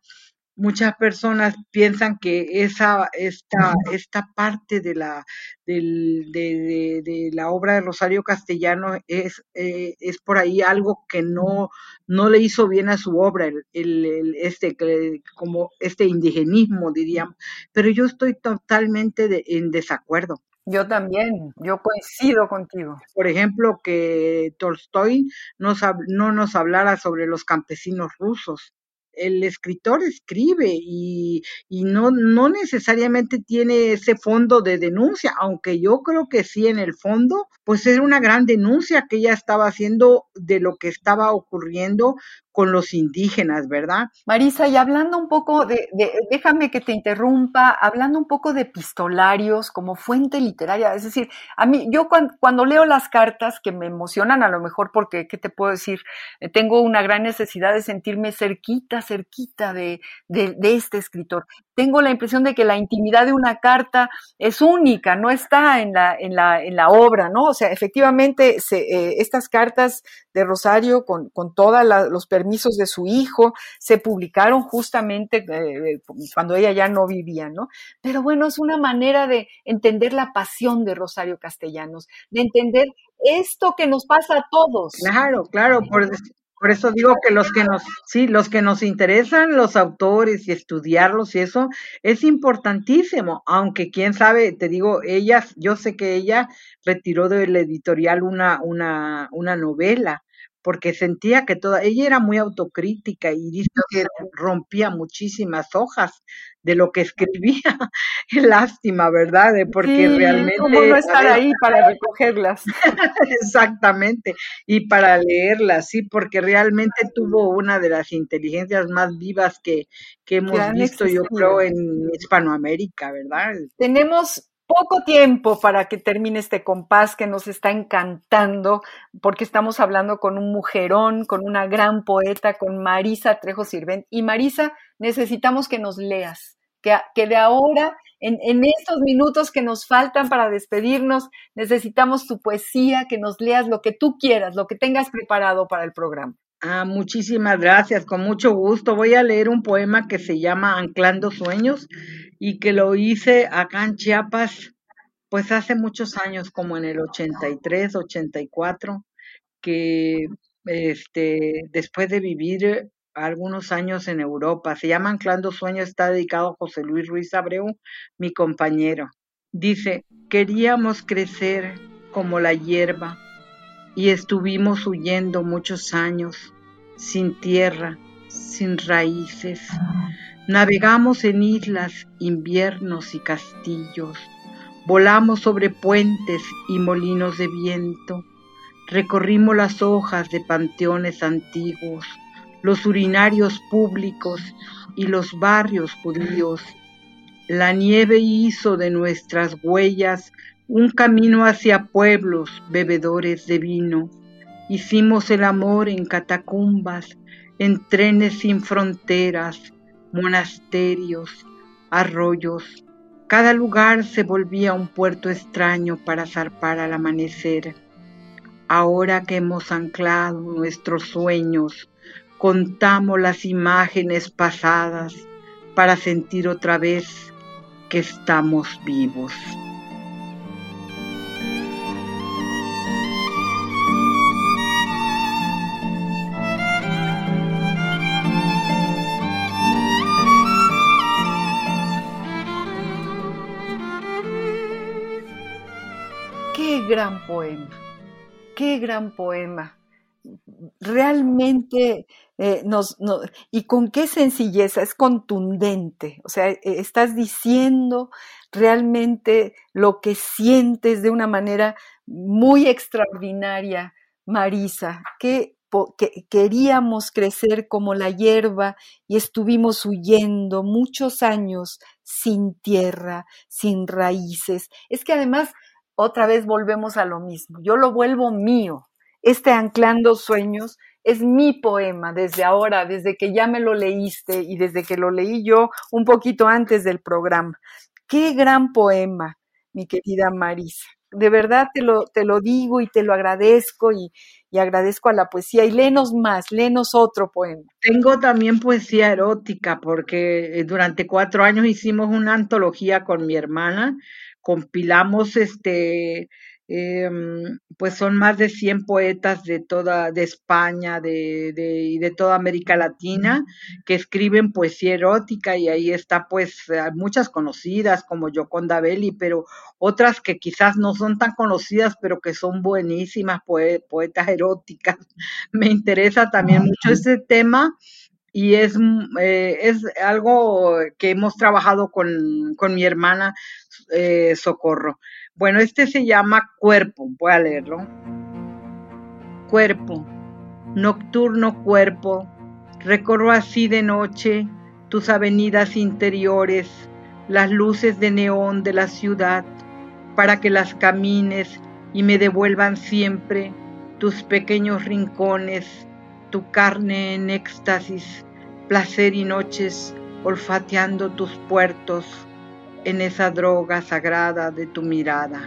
Muchas personas piensan que esa, esta, esta parte de la, de, de, la obra de Rosario Castellano es, eh, es por ahí algo que no, no le hizo bien a su obra, el, el, este, como este indigenismo, diríamos. Pero yo estoy totalmente en desacuerdo. Yo también, yo coincido contigo. Por ejemplo, que Tolstoy nos, no nos hablara sobre los campesinos rusos. El escritor escribe y, y no, no necesariamente tiene ese fondo de denuncia, aunque yo creo que sí en el fondo, pues era una gran denuncia que ella estaba haciendo de lo que estaba ocurriendo con los indígenas, ¿verdad? Marisa, y hablando un poco de, déjame que te interrumpa, hablando un poco de epistolarios como fuente literaria, es decir, a mí, yo cuando, leo las cartas que me emocionan, a lo mejor porque, ¿qué te puedo decir? Eh, tengo una gran necesidad de sentirme cerquita, cerquita de, de, este escritor. Tengo la impresión de que la intimidad de una carta es única, no está en la, en la, en la obra, ¿no? O sea, efectivamente, eh, estas cartas de Rosario con, con todos los permisos de su hijo, se publicaron justamente eh, cuando ella ya no vivía, ¿no? Pero bueno, es una manera de entender la pasión de Rosario Castellanos, de entender esto que nos pasa a todos. Claro, claro, por, eso digo que los que nos, sí, los que nos interesan los autores y estudiarlos y eso es importantísimo, aunque quién sabe, te digo, ella, yo sé que ella retiró del editorial una, una, una novela, porque sentía que toda, ella era muy autocrítica y dice que rompía muchísimas hojas de lo que escribía. Lástima, ¿verdad? Porque realmente... ¿Cómo no estar ahí para recogerlas? Exactamente, y para leerlas, sí, porque realmente tuvo una de las inteligencias más vivas que, que hemos visto, yo creo, en Hispanoamérica, ¿verdad? Tenemos poco tiempo para que termine este compás que nos está encantando, porque estamos hablando con un mujerón, con una gran poeta, con Marisa Trejo Sirvent. Y Marisa, necesitamos que nos leas, que, de ahora, en, estos minutos que nos faltan para despedirnos, necesitamos tu poesía, que nos leas lo que tú quieras, lo que tengas preparado para el programa. Ah, muchísimas gracias, con mucho gusto. Voy a leer un poema que se llama Anclando Sueños y que lo hice acá en Chiapas, pues hace muchos años, como en el 83, 84, que este, después de vivir algunos años en Europa, se llama Anclando Sueños, está dedicado a José Luis Ruiz Abreu, mi compañero. Dice, queríamos crecer como la hierba y estuvimos huyendo muchos años, sin tierra, sin raíces. Navegamos en islas, inviernos y castillos. Volamos sobre puentes y molinos de viento. Recorrimos las hojas de panteones antiguos, los urinarios públicos y los barrios judíos. La nieve hizo de nuestras huellas un camino hacia pueblos bebedores de vino. Hicimos el amor en catacumbas, en trenes sin fronteras, monasterios, arroyos. Cada lugar se volvía un puerto extraño para zarpar al amanecer. Ahora que hemos anclado nuestros sueños, contamos las imágenes pasadas para sentir otra vez que estamos vivos. Gran poema, qué gran poema. Realmente eh, nos, y con qué sencillez, es contundente, o sea, e, estás diciendo realmente lo que sientes de una manera muy extraordinaria, Marisa, que, queríamos crecer como la hierba y estuvimos huyendo muchos años sin tierra, sin raíces. Es que además, otra vez volvemos a lo mismo, yo lo vuelvo mío. Este Anclando Sueños es mi poema desde ahora, desde que ya me lo leíste y desde que lo leí yo un poquito antes del programa. Qué gran poema, mi querida Marisa. De verdad te lo, te lo digo y te lo agradezco y, y agradezco a la poesía. Y léenos más, léenos otro poema. Tengo también poesía erótica porque eh, durante cuatro años hicimos una antología con mi hermana, compilamos este Em, pues son más de 100 poetas de toda, de España de, de, y de toda América Latina que escriben poesía erótica y ahí está pues muchas conocidas como Yoconda Belli, pero otras que quizás no son tan conocidas pero que son buenísimas poetas eróticas. Me interesa también mucho este tema y es, eh, es algo que hemos trabajado con, con mi hermana eh, Socorro. Bueno, este se llama Cuerpo, voy a leerlo. Cuerpo, nocturno cuerpo, recorro así de noche tus avenidas interiores, las luces de neón de la ciudad, para que las camines y me devuelvan siempre tus pequeños rincones, tu carne en éxtasis, placer y noches olfateando tus puertos en esa droga sagrada de tu mirada.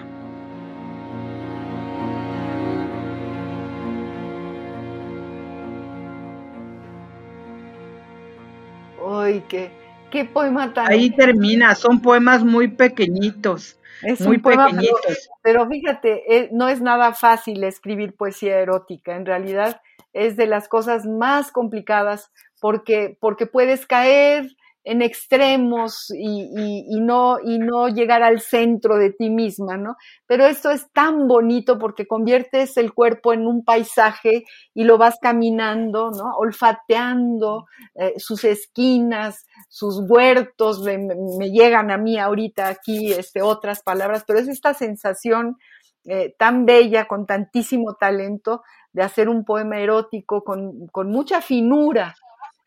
¡Ay, qué, qué poema tan... Ahí termina, son poemas muy pequeñitos. Es muy pequeñitos. Pero, fíjate, eh, no es nada fácil escribir poesía erótica. En realidad es de las cosas más complicadas porque, porque puedes caer en extremos y, no, y no llegar al centro de ti misma, ¿no? Pero esto es tan bonito porque conviertes el cuerpo en un paisaje y lo vas caminando, ¿no? Olfateando eh, sus esquinas, sus huertos, me, llegan a mí ahorita aquí este, otras palabras, pero es esta sensación eh, tan bella, con tantísimo talento, de hacer un poema erótico con, con mucha finura,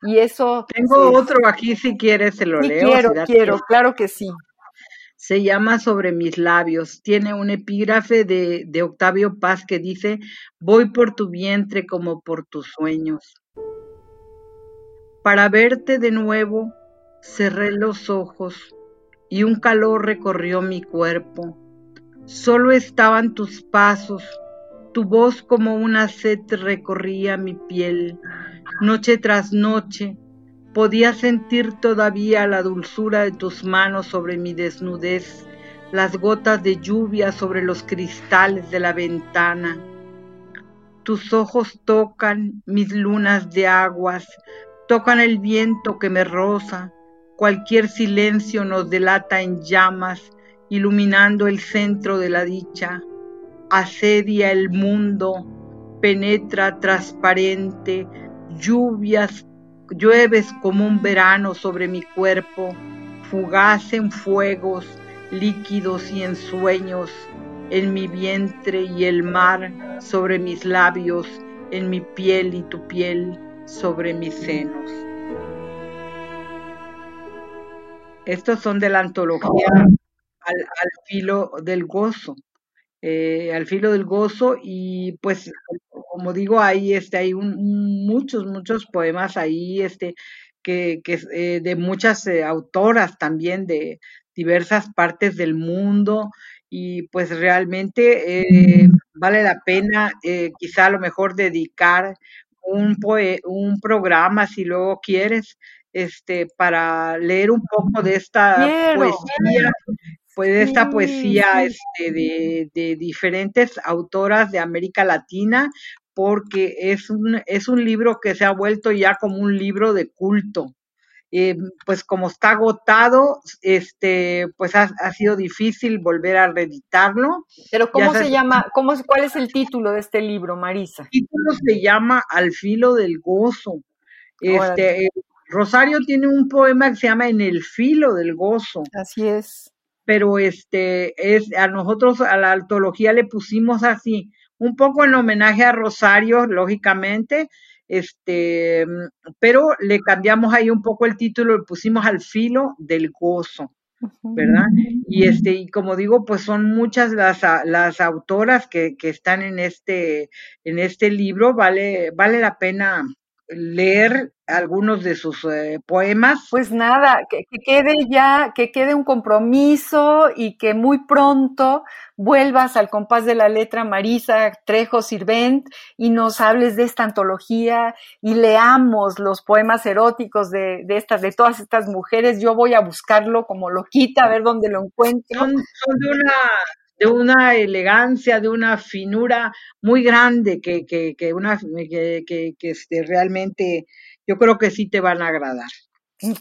y eso... Tengo otro aquí si quieres, se lo leo. Quiero, quiero, claro que sí. Se llama Sobre mis labios. Tiene un epígrafe de, de Octavio Paz que dice, voy por tu vientre como por tus sueños. Para verte de nuevo, cerré los ojos y un calor recorrió mi cuerpo. Solo estaban tus pasos, tu voz como una sed recorría mi piel noche tras noche, podía sentir todavía la dulzura de tus manos sobre mi desnudez, las gotas de lluvia sobre los cristales de la ventana. Tus ojos tocan mis lunas de aguas, tocan el viento que me roza, cualquier silencio nos delata en llamas, iluminando el centro de la dicha. Asedia el mundo, penetra transparente, lluvias, llueves como un verano sobre mi cuerpo, fugaz en fuegos, líquidos y en sueños, en mi vientre y el mar sobre mis labios, en mi piel y tu piel sobre mis senos. Estos son de la antología al, filo del gozo. Eh, al filo del gozo y pues como digo ahí este hay muchos muchos poemas ahí este que, que eh, de muchas eh, autoras también de diversas partes del mundo y pues realmente vale la pena quizá a lo mejor dedicar un un programa si luego quieres este para leer un poco de esta poesía pues esta poesía este, de, de, diferentes autoras de América Latina, porque es un, es un libro que se ha vuelto ya como un libro de culto. Eh, pues como está agotado, este, pues ha, sido difícil volver a reeditarlo. Pero ¿cómo se, llama? ¿Cómo, ¿Cuál es el título de este libro, Marisa? El título se llama Al filo del gozo. Este, Rosario tiene un poema que se llama En el filo del gozo. Así es. Pero este es a nosotros a la antología le pusimos así, un poco en homenaje a Rosario, lógicamente, este, pero le cambiamos ahí un poco el título, le pusimos al filo del gozo. ¿verdad? Y este, y como digo, pues son muchas las, las autoras que, que están en este, en este libro, vale, vale la pena leer algunos de sus eh, poemas. Pues nada, que, quede ya, que quede un compromiso y que muy pronto vuelvas al compás de la letra Marisa Trejo Sirvent y nos hables de esta antología y leamos los poemas eróticos de, de estas, de todas estas mujeres. Yo voy a buscarlo como lo quita, a ver dónde lo encuentro. Son, son de una de una elegancia, de una finura muy grande que, que, que una que, que, que este, realmente yo creo que sí te van a agradar.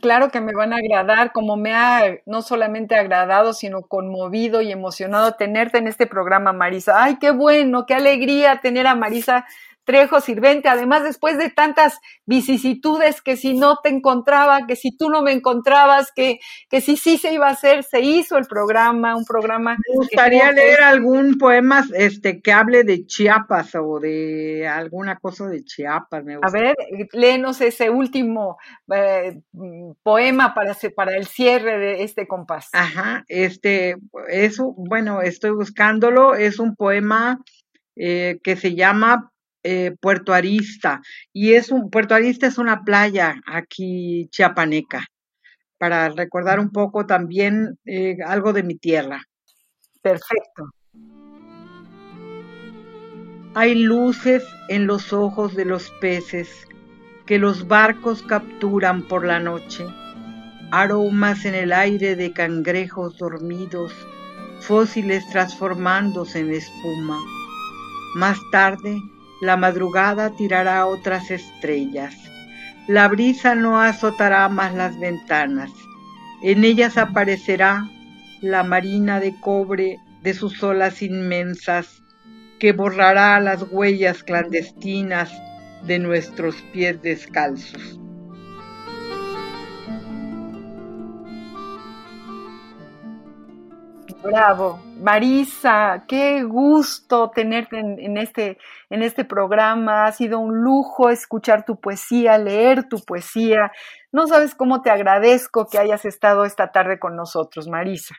Claro que me van a agradar, como me ha no solamente agradado, sino conmovido y emocionado tenerte en este programa, Marisa. Ay, qué bueno, qué alegría tener a Marisa Trejo Sirvente, además después de tantas vicisitudes que si no te encontraba, que si tú no me encontrabas, que, que si sí se iba a hacer, se hizo el programa, un programa. Me gustaría leer algún poema este, que hable de Chiapas o de alguna cosa de Chiapas. a ver, léenos ese último eh, poema para, para el cierre de este compás. Ajá, este, eso, bueno, estoy buscándolo, es un poema eh, que se llama eh, Puerto Arista. Y es un, Puerto Arista es una playa aquí chiapaneca, para recordar un poco también eh, algo de mi tierra. Perfecto. Hay luces en los ojos de los peces que los barcos capturan por la noche, aromas en el aire de cangrejos dormidos, fósiles transformándose en espuma. Más tarde, la madrugada tirará otras estrellas. La brisa no azotará más las ventanas. En ellas aparecerá la marina de cobre de sus olas inmensas, que borrará las huellas clandestinas de nuestros pies descalzos. Bravo. Marisa, qué gusto tenerte en, este, en este programa. Ha sido un lujo escuchar tu poesía, leer tu poesía. No sabes cómo te agradezco que hayas estado esta tarde con nosotros, Marisa.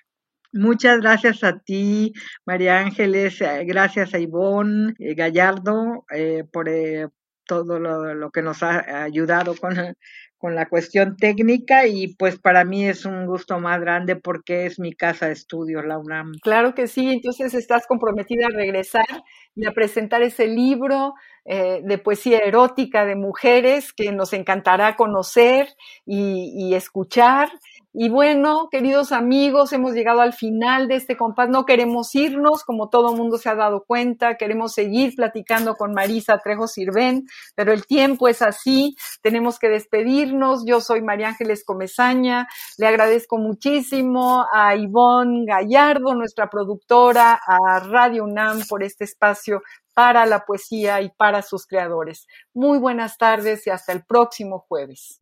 Muchas gracias a ti, María Ángeles, eh, gracias a Ivonne eh, Gallardo eh, por todo lo, lo, que nos ha ayudado con, con la cuestión técnica y pues para mí es un gusto más grande porque es mi casa de estudio, la UNAM. Claro que sí, entonces estás comprometida a regresar y a presentar ese libro eh, de poesía erótica de mujeres que nos encantará conocer y, y escuchar y bueno, queridos amigos, hemos llegado al final de este compás. No queremos irnos, como todo mundo se ha dado cuenta. Queremos seguir platicando con Marisa Trejo Sirven, pero el tiempo es así. Tenemos que despedirnos. Yo soy María Ángeles Comezaña. Le agradezco muchísimo a Ivonne Gallardo, nuestra productora, a Radio UNAM por este espacio para la poesía y para sus creadores. Muy buenas tardes y hasta el próximo jueves.